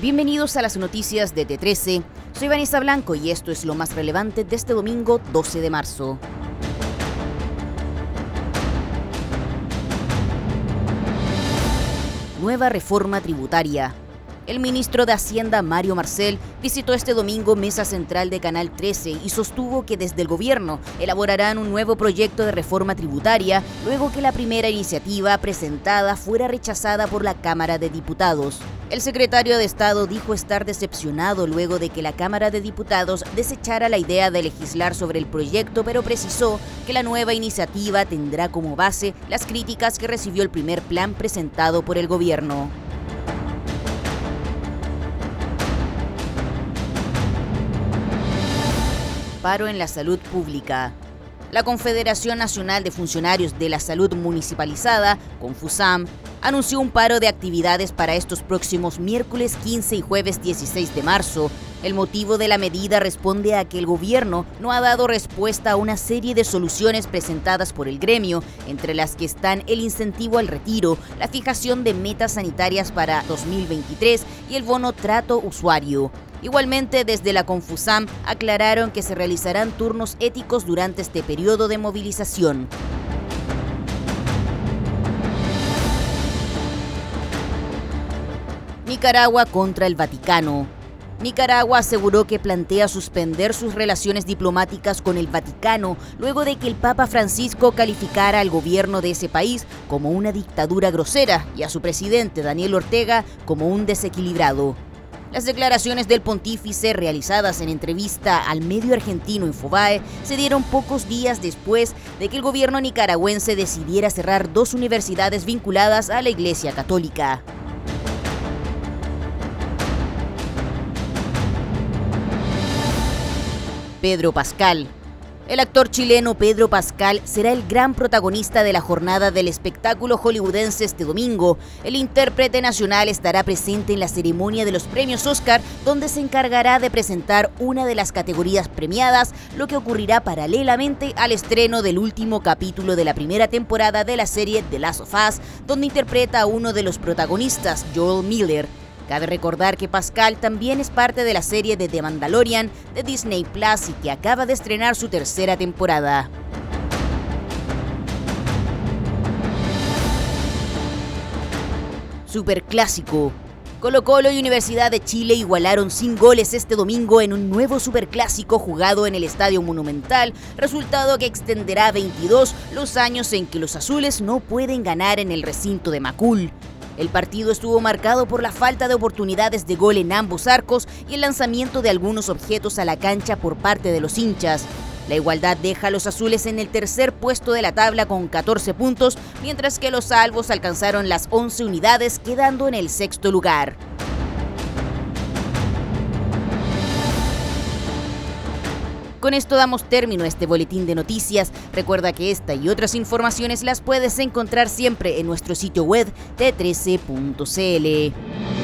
Bienvenidos a las noticias de T13. Soy Vanessa Blanco y esto es lo más relevante de este domingo 12 de marzo. Nueva reforma tributaria. El ministro de Hacienda, Mario Marcel, visitó este domingo Mesa Central de Canal 13 y sostuvo que desde el gobierno elaborarán un nuevo proyecto de reforma tributaria luego que la primera iniciativa presentada fuera rechazada por la Cámara de Diputados. El secretario de Estado dijo estar decepcionado luego de que la Cámara de Diputados desechara la idea de legislar sobre el proyecto, pero precisó que la nueva iniciativa tendrá como base las críticas que recibió el primer plan presentado por el gobierno. Paro en la salud pública. La Confederación Nacional de Funcionarios de la Salud Municipalizada, Confusam, anunció un paro de actividades para estos próximos miércoles 15 y jueves 16 de marzo. El motivo de la medida responde a que el gobierno no ha dado respuesta a una serie de soluciones presentadas por el gremio, entre las que están el incentivo al retiro, la fijación de metas sanitarias para 2023 y el bono trato usuario. Igualmente, desde la Confusam aclararon que se realizarán turnos éticos durante este periodo de movilización. Nicaragua contra el Vaticano. Nicaragua aseguró que plantea suspender sus relaciones diplomáticas con el Vaticano luego de que el Papa Francisco calificara al gobierno de ese país como una dictadura grosera y a su presidente Daniel Ortega como un desequilibrado. Las declaraciones del pontífice realizadas en entrevista al medio argentino Infobae se dieron pocos días después de que el gobierno nicaragüense decidiera cerrar dos universidades vinculadas a la Iglesia Católica. Pedro Pascal, el actor chileno Pedro Pascal será el gran protagonista de la jornada del espectáculo hollywoodense este domingo. El intérprete nacional estará presente en la ceremonia de los premios Oscar, donde se encargará de presentar una de las categorías premiadas, lo que ocurrirá paralelamente al estreno del último capítulo de la primera temporada de la serie The Last of Us, donde interpreta a uno de los protagonistas, Joel Miller. Cabe recordar que Pascal también es parte de la serie de The Mandalorian de Disney Plus y que acaba de estrenar su tercera temporada. Superclásico. Colo Colo y Universidad de Chile igualaron sin goles este domingo en un nuevo superclásico jugado en el Estadio Monumental, resultado que extenderá a 22 los años en que los azules no pueden ganar en el recinto de Macul. El partido estuvo marcado por la falta de oportunidades de gol en ambos arcos y el lanzamiento de algunos objetos a la cancha por parte de los hinchas. La igualdad deja a los azules en el tercer puesto de la tabla con 14 puntos, mientras que los salvos alcanzaron las 11 unidades, quedando en el sexto lugar. Con esto damos término a este boletín de noticias. Recuerda que esta y otras informaciones las puedes encontrar siempre en nuestro sitio web t13.cl.